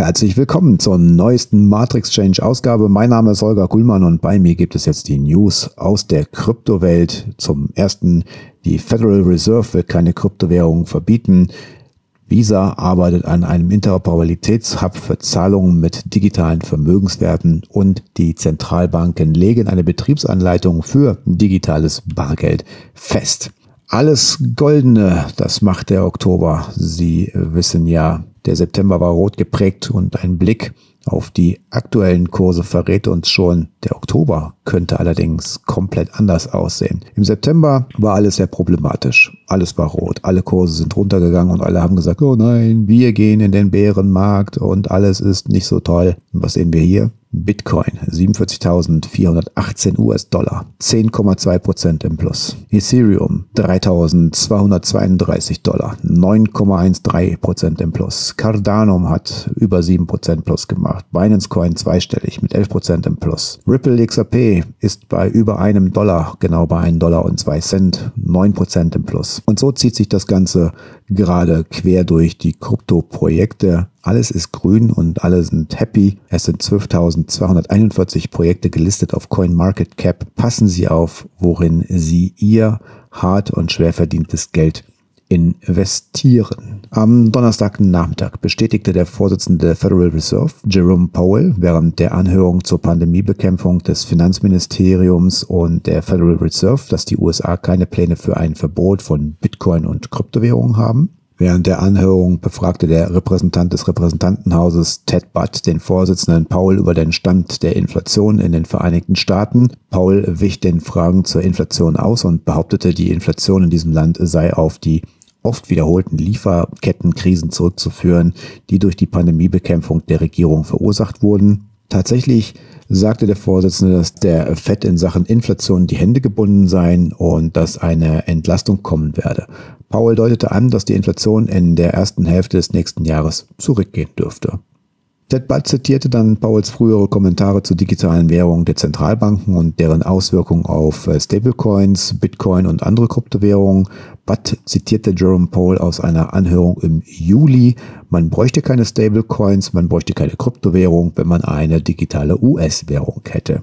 Herzlich willkommen zur neuesten Matrix Change Ausgabe. Mein Name ist Holger Kuhlmann und bei mir gibt es jetzt die News aus der Kryptowelt. Zum ersten, die Federal Reserve will keine Kryptowährungen verbieten. Visa arbeitet an einem Interoperabilitätshub für Zahlungen mit digitalen Vermögenswerten und die Zentralbanken legen eine Betriebsanleitung für digitales Bargeld fest. Alles Goldene, das macht der Oktober. Sie wissen ja, der September war rot geprägt und ein Blick auf die aktuellen Kurse verrät uns schon, der Oktober könnte allerdings komplett anders aussehen. Im September war alles sehr problematisch. Alles war rot. Alle Kurse sind runtergegangen und alle haben gesagt, oh nein, wir gehen in den Bärenmarkt und alles ist nicht so toll. Und was sehen wir hier? Bitcoin 47.418 US-Dollar, 10,2% im Plus. Ethereum 3.232 Dollar, 9,13% im Plus. Cardano hat über 7% Plus gemacht. Binance Coin zweistellig mit 11% im Plus. Ripple XRP ist bei über einem Dollar, genau bei einem Dollar und zwei Cent, 9% im Plus. Und so zieht sich das Ganze gerade quer durch die Krypto-Projekte. Alles ist grün und alle sind happy. Es sind 12.241 Projekte gelistet auf CoinMarketCap. Passen Sie auf, worin Sie Ihr hart und schwer verdientes Geld investieren. Am Donnerstagnachmittag bestätigte der Vorsitzende der Federal Reserve, Jerome Powell, während der Anhörung zur Pandemiebekämpfung des Finanzministeriums und der Federal Reserve, dass die USA keine Pläne für ein Verbot von Bitcoin und Kryptowährungen haben. Während der Anhörung befragte der Repräsentant des Repräsentantenhauses Ted Budd den Vorsitzenden Paul über den Stand der Inflation in den Vereinigten Staaten. Paul wich den Fragen zur Inflation aus und behauptete, die Inflation in diesem Land sei auf die oft wiederholten Lieferkettenkrisen zurückzuführen, die durch die Pandemiebekämpfung der Regierung verursacht wurden. Tatsächlich sagte der Vorsitzende, dass der FED in Sachen Inflation die Hände gebunden seien und dass eine Entlastung kommen werde. Powell deutete an, dass die Inflation in der ersten Hälfte des nächsten Jahres zurückgehen dürfte. Budd zitierte dann Powells frühere Kommentare zu digitalen Währungen der Zentralbanken und deren Auswirkungen auf äh, Stablecoins, Bitcoin und andere Kryptowährungen. Budd zitierte Jerome Powell aus einer Anhörung im Juli. Man bräuchte keine Stablecoins, man bräuchte keine Kryptowährung, wenn man eine digitale US-Währung hätte.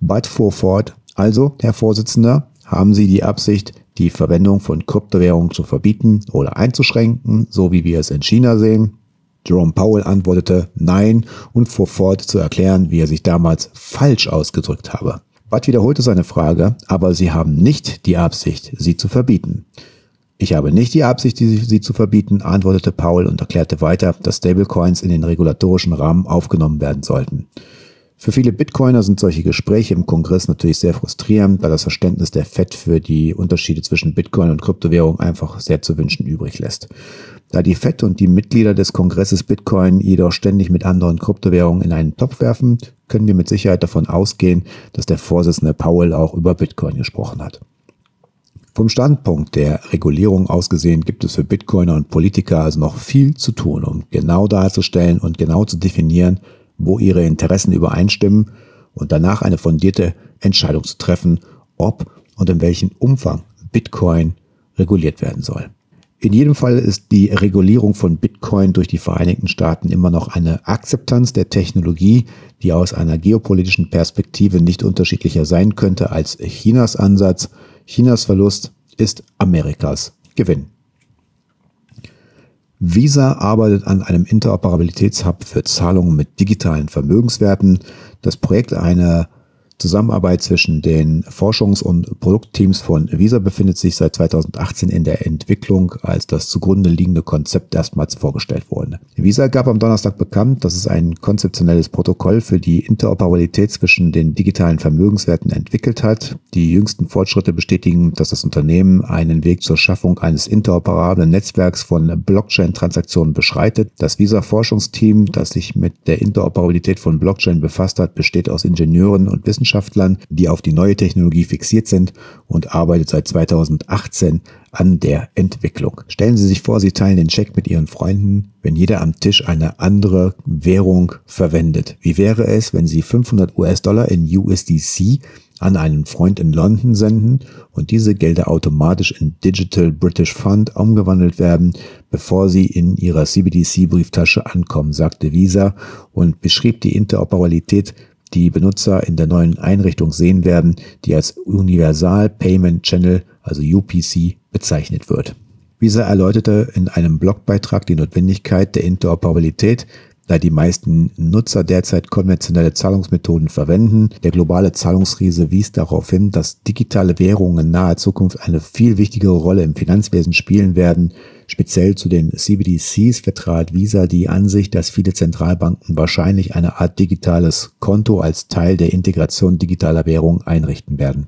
Budd fuhr fort, also, Herr Vorsitzender, haben Sie die Absicht, die Verwendung von Kryptowährungen zu verbieten oder einzuschränken, so wie wir es in China sehen? Jerome Powell antwortete Nein und fuhr fort zu erklären, wie er sich damals falsch ausgedrückt habe. Budd wiederholte seine Frage, aber Sie haben nicht die Absicht, sie zu verbieten. Ich habe nicht die Absicht, sie zu verbieten, antwortete Powell und erklärte weiter, dass Stablecoins in den regulatorischen Rahmen aufgenommen werden sollten. Für viele Bitcoiner sind solche Gespräche im Kongress natürlich sehr frustrierend, da das Verständnis der FED für die Unterschiede zwischen Bitcoin und Kryptowährung einfach sehr zu wünschen übrig lässt. Da die FED und die Mitglieder des Kongresses Bitcoin jedoch ständig mit anderen Kryptowährungen in einen Topf werfen, können wir mit Sicherheit davon ausgehen, dass der Vorsitzende Powell auch über Bitcoin gesprochen hat. Vom Standpunkt der Regulierung aus gesehen gibt es für Bitcoiner und Politiker also noch viel zu tun, um genau darzustellen und genau zu definieren, wo ihre Interessen übereinstimmen und danach eine fundierte Entscheidung zu treffen, ob und in welchem Umfang Bitcoin reguliert werden soll. In jedem Fall ist die Regulierung von Bitcoin durch die Vereinigten Staaten immer noch eine Akzeptanz der Technologie, die aus einer geopolitischen Perspektive nicht unterschiedlicher sein könnte als Chinas Ansatz. Chinas Verlust ist Amerikas Gewinn. Visa arbeitet an einem Interoperabilitätshub für Zahlungen mit digitalen Vermögenswerten. Das Projekt einer Zusammenarbeit zwischen den Forschungs- und Produktteams von Visa befindet sich seit 2018 in der Entwicklung, als das zugrunde liegende Konzept erstmals vorgestellt wurde. Visa gab am Donnerstag bekannt, dass es ein konzeptionelles Protokoll für die Interoperabilität zwischen den digitalen Vermögenswerten entwickelt hat. Die jüngsten Fortschritte bestätigen, dass das Unternehmen einen Weg zur Schaffung eines interoperablen Netzwerks von Blockchain-Transaktionen beschreitet. Das Visa-Forschungsteam, das sich mit der Interoperabilität von Blockchain befasst hat, besteht aus Ingenieuren und Wissenschaftlern Wissenschaftlern, die auf die neue Technologie fixiert sind und arbeitet seit 2018 an der Entwicklung. Stellen Sie sich vor, Sie teilen den Check mit Ihren Freunden, wenn jeder am Tisch eine andere Währung verwendet. Wie wäre es, wenn Sie 500 US-Dollar in USDC an einen Freund in London senden und diese Gelder automatisch in Digital British Fund umgewandelt werden, bevor sie in ihrer CBDC-Brieftasche ankommen, sagte Visa und beschrieb die Interoperabilität, die Benutzer in der neuen Einrichtung sehen werden, die als Universal Payment Channel, also UPC, bezeichnet wird. Visa erläuterte in einem Blogbeitrag die Notwendigkeit der Interoperabilität, da die meisten Nutzer derzeit konventionelle Zahlungsmethoden verwenden. Der globale Zahlungsriese wies darauf hin, dass digitale Währungen in naher Zukunft eine viel wichtigere Rolle im Finanzwesen spielen werden. Speziell zu den CBDCs vertrat Visa die Ansicht, dass viele Zentralbanken wahrscheinlich eine Art digitales Konto als Teil der Integration digitaler Währungen einrichten werden.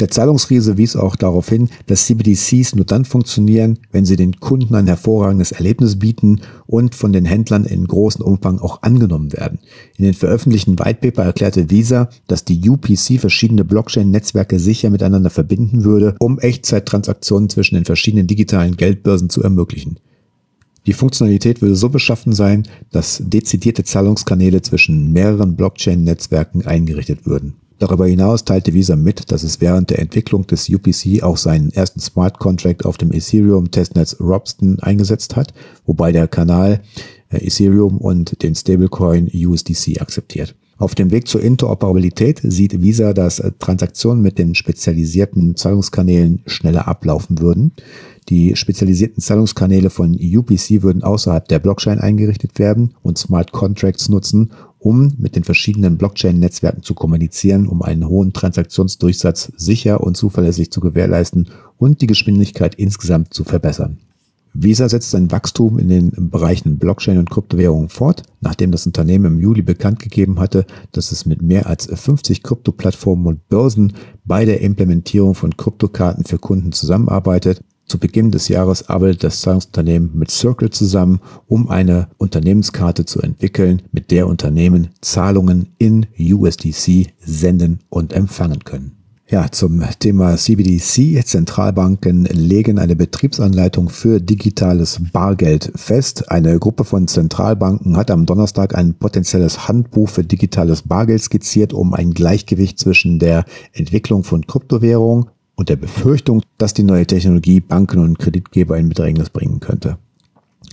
Der Zahlungsriese wies auch darauf hin, dass CBDCs nur dann funktionieren, wenn sie den Kunden ein hervorragendes Erlebnis bieten und von den Händlern in großem Umfang auch angenommen werden. In den veröffentlichten Whitepaper erklärte Visa, dass die UPC verschiedene Blockchain-Netzwerke sicher miteinander verbinden würde, um Echtzeittransaktionen zwischen den verschiedenen digitalen Geldbörsen zu ermöglichen. Die Funktionalität würde so beschaffen sein, dass dezidierte Zahlungskanäle zwischen mehreren Blockchain-Netzwerken eingerichtet würden. Darüber hinaus teilte Visa mit, dass es während der Entwicklung des UPC auch seinen ersten Smart Contract auf dem Ethereum Testnetz Robston eingesetzt hat, wobei der Kanal äh, Ethereum und den Stablecoin USDC akzeptiert. Auf dem Weg zur Interoperabilität sieht Visa, dass äh, Transaktionen mit den spezialisierten Zahlungskanälen schneller ablaufen würden. Die spezialisierten Zahlungskanäle von UPC würden außerhalb der Blockchain eingerichtet werden und Smart Contracts nutzen, um mit den verschiedenen Blockchain-Netzwerken zu kommunizieren, um einen hohen Transaktionsdurchsatz sicher und zuverlässig zu gewährleisten und die Geschwindigkeit insgesamt zu verbessern. Visa setzt sein Wachstum in den Bereichen Blockchain und Kryptowährungen fort, nachdem das Unternehmen im Juli bekannt gegeben hatte, dass es mit mehr als 50 Krypto-Plattformen und Börsen bei der Implementierung von Kryptokarten für Kunden zusammenarbeitet zu Beginn des Jahres arbeitet das Zahlungsunternehmen mit Circle zusammen, um eine Unternehmenskarte zu entwickeln, mit der Unternehmen Zahlungen in USDC senden und empfangen können. Ja, zum Thema CBDC. Zentralbanken legen eine Betriebsanleitung für digitales Bargeld fest. Eine Gruppe von Zentralbanken hat am Donnerstag ein potenzielles Handbuch für digitales Bargeld skizziert, um ein Gleichgewicht zwischen der Entwicklung von Kryptowährungen und der Befürchtung, dass die neue Technologie Banken und Kreditgeber in Bedrängnis bringen könnte.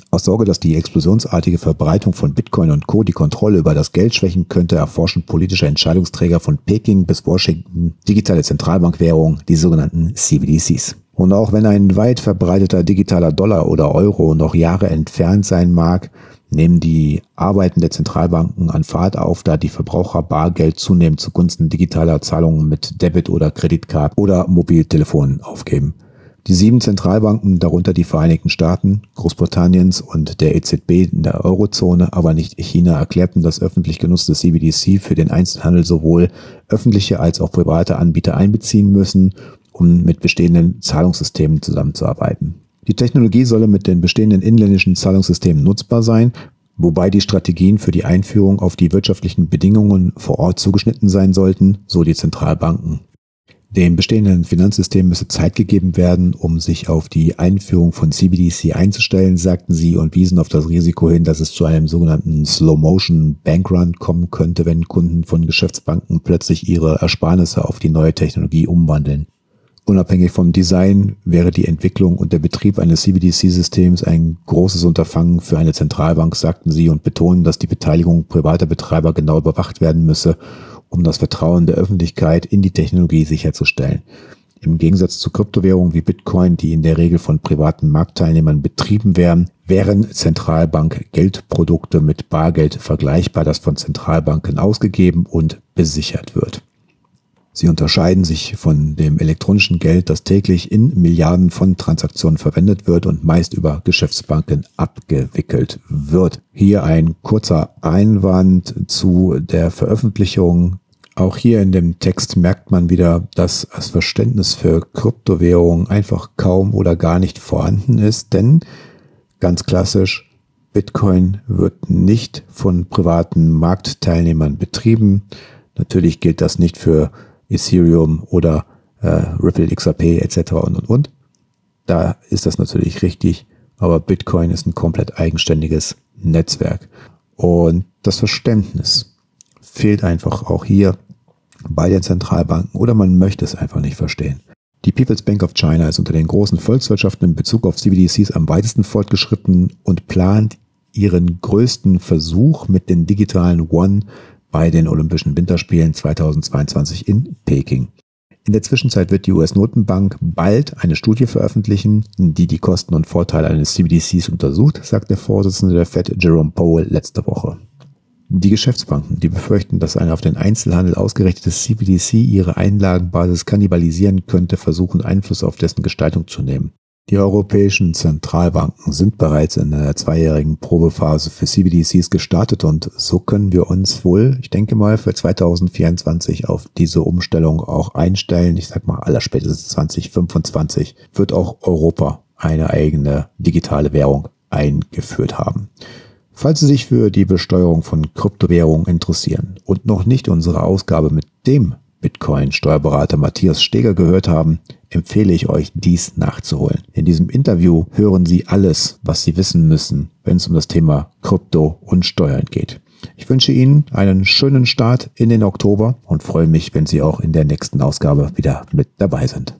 Aus Sorge, dass die explosionsartige Verbreitung von Bitcoin und Co. die Kontrolle über das Geld schwächen könnte, erforschen politische Entscheidungsträger von Peking bis Washington digitale Zentralbankwährungen, die sogenannten CBDCs. Und auch wenn ein weit verbreiteter digitaler Dollar oder Euro noch Jahre entfernt sein mag, nehmen die Arbeiten der Zentralbanken an Fahrt auf, da die Verbraucher Bargeld zunehmend zugunsten digitaler Zahlungen mit Debit- oder Kreditkarte oder Mobiltelefonen aufgeben. Die sieben Zentralbanken, darunter die Vereinigten Staaten, Großbritanniens und der EZB in der Eurozone, aber nicht China, erklärten das öffentlich genutzte CBDC für den Einzelhandel sowohl öffentliche als auch private Anbieter einbeziehen müssen, um mit bestehenden Zahlungssystemen zusammenzuarbeiten. Die Technologie solle mit den bestehenden inländischen Zahlungssystemen nutzbar sein, wobei die Strategien für die Einführung auf die wirtschaftlichen Bedingungen vor Ort zugeschnitten sein sollten, so die Zentralbanken. Dem bestehenden Finanzsystem müsse Zeit gegeben werden, um sich auf die Einführung von CBDC einzustellen, sagten sie und wiesen auf das Risiko hin, dass es zu einem sogenannten Slow-Motion Bankrun kommen könnte, wenn Kunden von Geschäftsbanken plötzlich ihre Ersparnisse auf die neue Technologie umwandeln. Unabhängig vom Design wäre die Entwicklung und der Betrieb eines CBDC-Systems ein großes Unterfangen für eine Zentralbank, sagten sie und betonen, dass die Beteiligung privater Betreiber genau überwacht werden müsse, um das Vertrauen der Öffentlichkeit in die Technologie sicherzustellen. Im Gegensatz zu Kryptowährungen wie Bitcoin, die in der Regel von privaten Marktteilnehmern betrieben werden, wären Zentralbank-Geldprodukte mit Bargeld vergleichbar, das von Zentralbanken ausgegeben und besichert wird. Sie unterscheiden sich von dem elektronischen Geld, das täglich in Milliarden von Transaktionen verwendet wird und meist über Geschäftsbanken abgewickelt wird. Hier ein kurzer Einwand zu der Veröffentlichung. Auch hier in dem Text merkt man wieder, dass das Verständnis für Kryptowährungen einfach kaum oder gar nicht vorhanden ist, denn ganz klassisch, Bitcoin wird nicht von privaten Marktteilnehmern betrieben. Natürlich gilt das nicht für Ethereum oder äh, Ripple XRP etc. und und und. Da ist das natürlich richtig, aber Bitcoin ist ein komplett eigenständiges Netzwerk. Und das Verständnis fehlt einfach auch hier bei den Zentralbanken oder man möchte es einfach nicht verstehen. Die People's Bank of China ist unter den großen Volkswirtschaften in Bezug auf CBDCs am weitesten fortgeschritten und plant ihren größten Versuch mit den digitalen One bei den Olympischen Winterspielen 2022 in Peking. In der Zwischenzeit wird die US-Notenbank bald eine Studie veröffentlichen, die die Kosten und Vorteile eines CBDCs untersucht, sagt der Vorsitzende der Fed Jerome Powell letzte Woche. Die Geschäftsbanken, die befürchten, dass ein auf den Einzelhandel ausgerichtetes CBDC ihre Einlagenbasis kannibalisieren könnte, versuchen Einfluss auf dessen Gestaltung zu nehmen. Die europäischen Zentralbanken sind bereits in einer zweijährigen Probephase für CBDCs gestartet und so können wir uns wohl, ich denke mal, für 2024 auf diese Umstellung auch einstellen. Ich sag mal, allerspätestens 2025 wird auch Europa eine eigene digitale Währung eingeführt haben. Falls Sie sich für die Besteuerung von Kryptowährungen interessieren und noch nicht unsere Ausgabe mit dem Bitcoin-Steuerberater Matthias Steger gehört haben, empfehle ich euch, dies nachzuholen. In diesem Interview hören Sie alles, was Sie wissen müssen, wenn es um das Thema Krypto und Steuern geht. Ich wünsche Ihnen einen schönen Start in den Oktober und freue mich, wenn Sie auch in der nächsten Ausgabe wieder mit dabei sind.